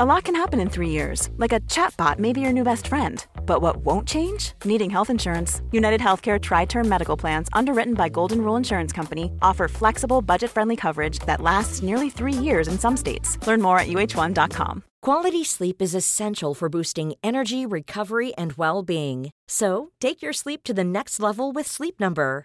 A lot can happen in three years, like a chatbot may be your new best friend. But what won't change? Needing health insurance. United Healthcare Tri Term Medical Plans, underwritten by Golden Rule Insurance Company, offer flexible, budget friendly coverage that lasts nearly three years in some states. Learn more at uh1.com. Quality sleep is essential for boosting energy, recovery, and well being. So take your sleep to the next level with Sleep Number.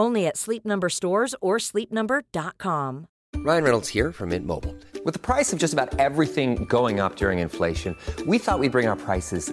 Only at Sleep Number stores or sleepnumber.com. Ryan Reynolds here from Mint Mobile. With the price of just about everything going up during inflation, we thought we'd bring our prices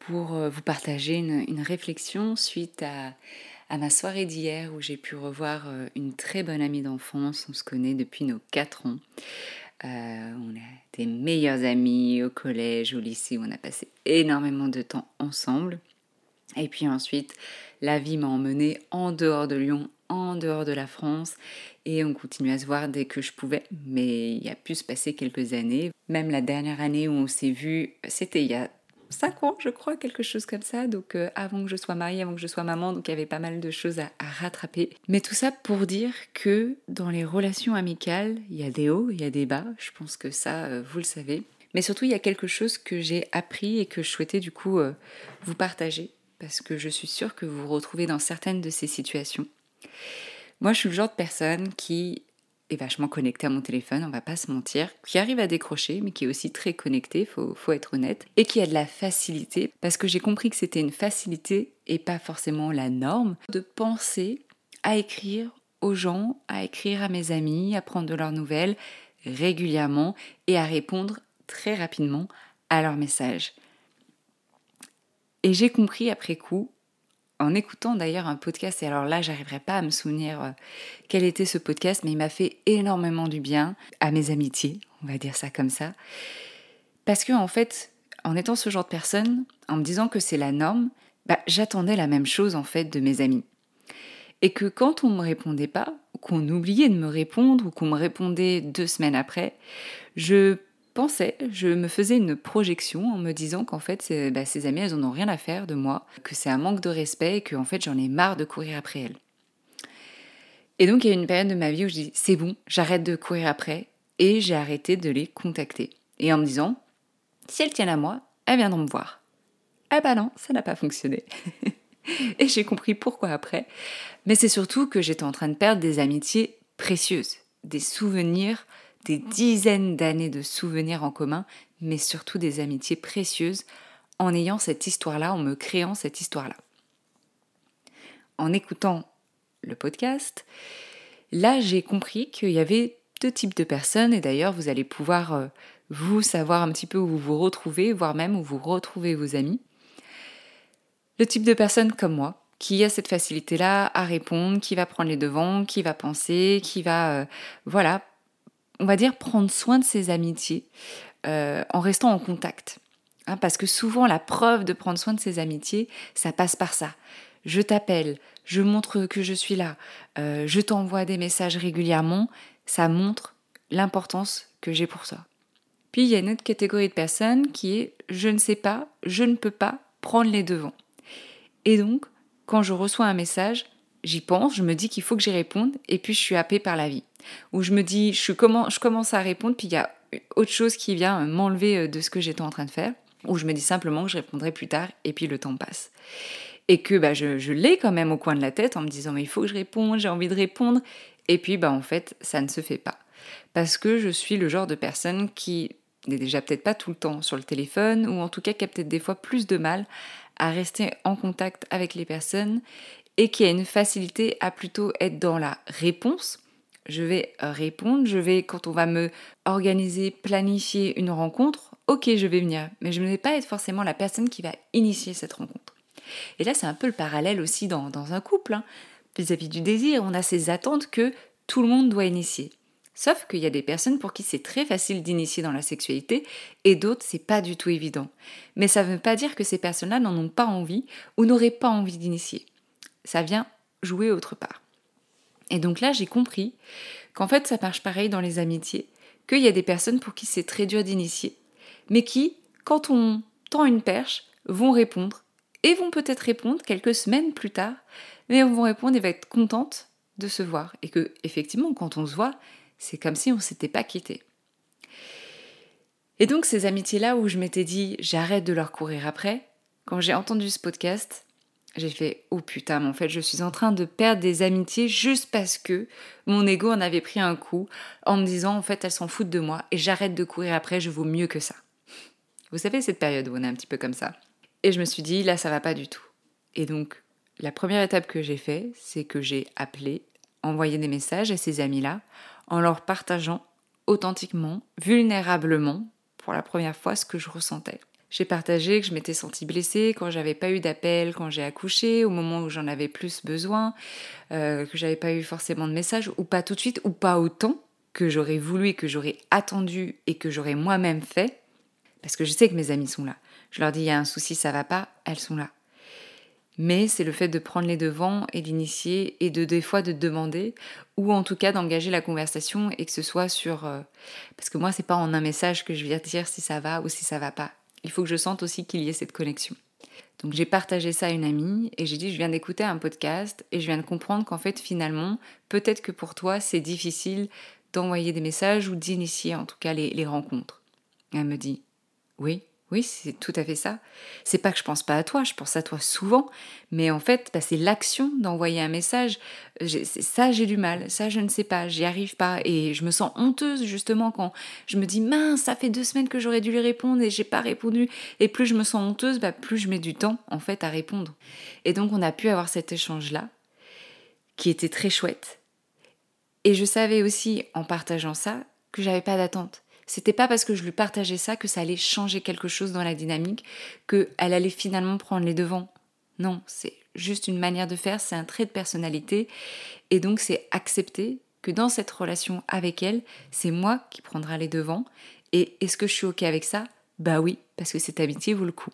pour euh, vous partager une, réflexion suite à, à ma soirée d'hier où j'ai pu revoir euh, une très bonne amie d'enfance. On se connaît depuis nos 4 ans. Euh, on a des meilleurs amis au collège, au lycée, où on a passé énormément de temps ensemble. Et puis ensuite, la vie m'a emmenée en dehors de Lyon, en dehors de la France, et on continue à se voir dès que je pouvais. Mais il y a pu se passer quelques années. Même la dernière année où on s'est vu, c'était il y a 5 ans, je crois, quelque chose comme ça. Donc euh, avant que je sois mariée, avant que je sois maman, donc il y avait pas mal de choses à, rattraper. Mais tout ça pour dire que dans les relations amicales, il y a des hauts, il y a des bas. Je pense que ça, euh, vous le savez. Mais surtout, il y a quelque chose que j'ai appris et que je souhaitais du coup euh, vous partager parce que je suis sûre que vous vous retrouvez dans certaines de ces situations. Moi, je suis le genre de personne qui vachement connectée à mon téléphone, on va pas se mentir, qui arrive à décrocher, mais qui est aussi très connectée, faut, faut être honnête, et qui a de la facilité, parce que j'ai compris que c'était une facilité et pas forcément la norme, de penser à écrire aux gens, à écrire à mes amis, à prendre de leurs nouvelles régulièrement et à répondre très rapidement à leurs messages. Et j'ai compris après coup, en écoutant d'ailleurs un podcast, et alors là, j'arriverai pas à me souvenir euh, quel était ce podcast, mais il m'a fait énormément du bien à mes amitiés, on va dire ça comme ça. Parce que, en fait, en étant ce genre de personne, en me disant que c'est la norme, bah, j'attendais la même chose en fait de mes amis. Et que quand on me répondait pas, qu'on oubliait de me répondre, ou qu'on me répondait deux semaines après, je pensais, je me faisais une projection en me disant qu'en fait, bah, ces amies, elles en ont rien à faire de moi, que c'est un manque de respect et que en fait, j'en ai marre de courir après elles. Et donc, il y a une période de ma vie où je dis, c'est bon, j'arrête de courir après, et j'ai arrêté de les contacter. Et en me disant, si elles tiennent à moi, elles viendront me voir. Ah bah non, ça n'a pas fonctionné. et j'ai compris pourquoi après. Mais c'est surtout que j'étais en train de perdre des amitiés précieuses, des souvenirs des dizaines d'années de souvenirs en commun, mais surtout des amitiés précieuses en ayant cette histoire-là, en me créant cette histoire-là. En écoutant le podcast, là j'ai compris qu'il y avait deux types de personnes, et d'ailleurs vous allez pouvoir euh, vous savoir un petit peu où vous vous retrouvez, voire même où vous retrouvez vos amis. Le type de personne comme moi, qui a cette facilité-là à répondre, qui va prendre les devants, qui va penser, qui va, euh, voilà, on va dire, prendre soin de ses amitiés euh, en restant en contact. Hein, parce que souvent, la preuve de prendre soin de ses amitiés, ça passe par ça. Je t'appelle, je montre que je suis là, euh, je t'envoie des messages régulièrement, ça montre l'importance que j'ai pour toi. Puis il y a une autre catégorie de personnes qui est je ne sais pas, je ne peux pas prendre les devants. Et donc, quand je reçois un message, j'y pense, je me dis qu'il faut que j'y réponde, et puis je suis happée par la vie. Ou je me dis, je, commence à répondre, puis il y a autre chose qui vient m'enlever euh, de ce que j'étais en train de faire. Ou je me dis simplement que je répondrai plus tard, et puis le temps passe. Et que bah, je, je l'ai quand même au coin de la tête en me disant, mais il faut que je réponde, j'ai envie de répondre. Et puis, bah, en fait, ça ne se fait pas. Parce que je suis le genre de personne qui n'est déjà peut-être pas tout le temps sur le téléphone, ou en tout cas qui a peut-être des fois plus de mal à rester en contact avec les personnes et qui a une facilité à plutôt être dans la réponse. Je vais répondre, je vais, quand on va me organiser, planifier une rencontre, ok, je vais venir, mais je ne vais pas être forcément la personne qui va initier cette rencontre. Et là, c'est un peu le parallèle aussi dans, un couple. Hein. Vis-à-vis du désir, on a ces attentes que tout le monde doit initier. Sauf qu'il y a des personnes pour qui c'est très facile d'initier dans la sexualité et d'autres c'est pas du tout évident. Mais ça ne veut pas dire que ces personnes-là n'en ont pas envie ou n'auraient pas envie d'initier. Ça vient jouer autre part. Et donc là j'ai compris qu'en fait ça marche pareil dans les amitiés, qu'il y a des personnes pour qui c'est très dur d'initier, mais qui, quand on tend une perche, vont répondre et vont peut-être répondre quelques semaines plus tard, mais vont répondre et vont être contentes de se voir. Et que effectivement quand on se voit, c'est comme si on s'était pas quitté. Et donc ces amitiés-là où je m'étais dit j'arrête de leur courir après, quand j'ai entendu ce podcast, j'ai fait oh putain, mais en fait je suis en train de perdre des amitiés juste parce que mon ego en avait pris un coup en me disant en fait elles s'en foutent de moi et j'arrête de courir après, je vaux mieux que ça. Vous savez cette période où on est un petit peu comme ça. Et je me suis dit là ça va pas du tout. Et donc la première étape que j'ai fait, c'est que j'ai appelé, envoyé des messages à ces amis-là en leur partageant authentiquement, vulnérablement, pour la première fois, ce que je ressentais. J'ai partagé que je m'étais sentie blessée quand j'avais pas eu d'appel quand j'ai accouché, au moment où j'en avais plus besoin, euh, que j'avais pas eu forcément de message, ou pas tout de suite, ou pas autant que j'aurais voulu et que j'aurais attendu et que j'aurais moi-même fait, parce que je sais que mes amis sont là. Je leur dis il y a un souci, ça va pas, elles sont là mais c'est le fait de prendre les devants et d'initier et de des fois de demander ou en tout cas d'engager la conversation et que ce soit sur euh, parce que moi c'est pas en un message que je viens dire si ça va ou si ça va pas. Il faut que je sente aussi qu'il y ait cette connexion. Donc j'ai partagé ça à une amie et j'ai dit je viens d'écouter un podcast et je viens de comprendre qu'en fait finalement peut-être que pour toi c'est difficile d'envoyer des messages ou d'initier en tout cas les, les rencontres. elle me dit oui, oui, c'est tout à fait ça. C'est pas que je pense pas à toi, je pense à toi souvent, mais en fait, bah, c'est l'action d'envoyer un message. Ça, j'ai du mal, ça, je ne sais pas, j'y arrive pas, et je me sens honteuse justement quand je me dis mince, ça fait deux semaines que j'aurais dû lui répondre et j'ai pas répondu. Et plus je me sens honteuse, bah, plus je mets du temps en fait à répondre. Et donc, on a pu avoir cet échange là, qui était très chouette. Et je savais aussi en partageant ça que j'avais pas d'attente c'était pas parce que je lui partageais ça que ça allait changer quelque chose dans la dynamique, qu'elle allait finalement prendre les devants. Non, c'est juste une manière de faire, c'est un trait de personnalité. Et donc c'est accepter que dans cette relation avec elle, c'est moi qui prendra les devants. Et est-ce que je suis OK avec ça? Bah oui, parce que cette amitié vaut le coup.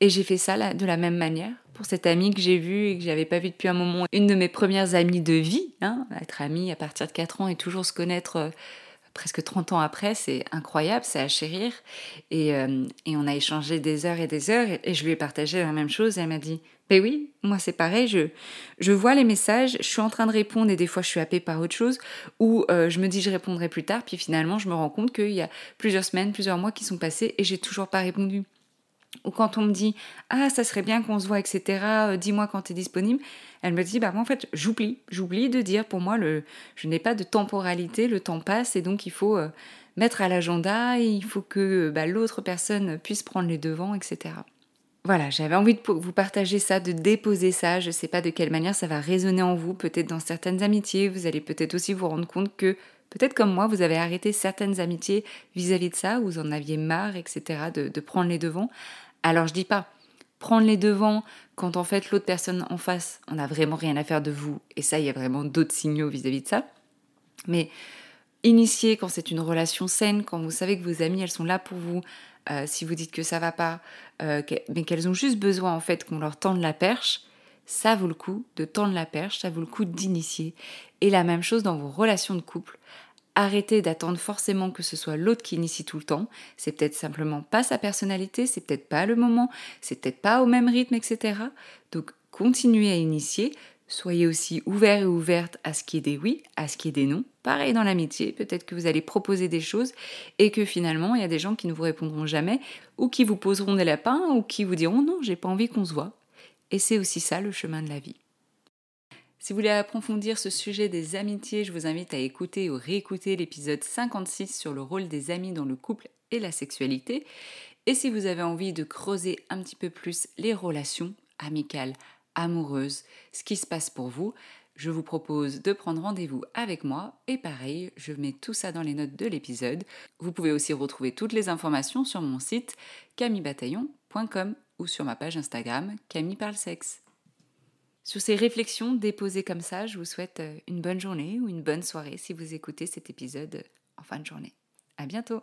Et j'ai fait ça de la même manière pour cette amie que j'ai vue et que j'avais pas vue depuis un moment. Une de mes premières amies de vie, hein, être amie à partir de 4 ans et toujours se connaître euh, presque 30 ans après, c'est incroyable, c'est à chérir. Et, euh, et, on a échangé des heures et des heures, et, je lui ai partagé la même chose, et elle m'a dit, ben oui, moi c'est pareil, je, je vois les messages, je suis en train de répondre, et des fois je suis happée par autre chose, ou euh, je me dis je répondrai plus tard, puis finalement je me rends compte qu'il y a plusieurs semaines, plusieurs mois qui sont passés, et j'ai toujours pas répondu. Ou quand on me dit Ah, ça serait bien qu'on se voit, etc., euh, dis-moi quand tu disponible, elle me dit Bah, moi, en fait, j'oublie. J'oublie de dire pour moi, je n'ai pas de temporalité, le temps passe et donc il faut euh, mettre à l'agenda, il faut que bah, l'autre personne puisse prendre les devants, etc. Voilà, j'avais envie de vous partager ça, de déposer ça. Je ne sais pas de quelle manière ça va résonner en vous. Peut-être dans certaines amitiés, vous allez peut-être aussi vous rendre compte que, peut-être comme moi, vous avez arrêté certaines amitiés vis-à-vis de ça, vous en aviez marre, etc., de, prendre les devants. Alors je dis pas prendre les devants quand en fait l'autre personne en face, on n'a vraiment rien à faire de vous, et ça, il y a vraiment d'autres signaux vis-à-vis de ça. Mais initier quand c'est une relation saine, quand vous savez que vos amis, elles sont là pour vous, euh, si vous dites que ça va pas, euh, mais qu'elles ont juste besoin en fait qu'on leur tende la perche, ça vaut le coup de tendre la perche, ça vaut le coup d'initier. Et la même chose dans vos relations de couple. Arrêtez d'attendre forcément que ce soit l'autre qui initie tout le temps. C'est peut-être simplement pas sa personnalité, c'est peut-être pas le moment, c'est peut-être pas au même rythme, etc. Donc continuez à initier. Soyez aussi ouvert et ouverte à ce qui est des oui, à ce qui est des non. Pareil dans l'amitié, peut-être que vous allez proposer des choses et que finalement il y a des gens qui ne vous répondront jamais ou qui vous poseront des lapins ou qui vous diront non, j'ai pas envie qu'on se voit. Et c'est aussi ça le chemin de la vie. Si vous voulez approfondir ce sujet des amitiés, je vous invite à écouter ou réécouter l'épisode 56 sur le rôle des amis dans le couple et la sexualité. Et si vous avez envie de creuser un petit peu plus les relations amicales, amoureuses, ce qui se passe pour vous, je vous propose de prendre rendez-vous avec moi et pareil, je mets tout ça dans les notes de l'épisode. Vous pouvez aussi retrouver toutes les informations sur mon site camibataillon.com ou sur ma page Instagram Camille Parle Sexe. Sur ces réflexions déposées comme ça, je vous souhaite euh, une bonne journée ou une bonne soirée si vous écoutez cet épisode en fin de journée. À bientôt!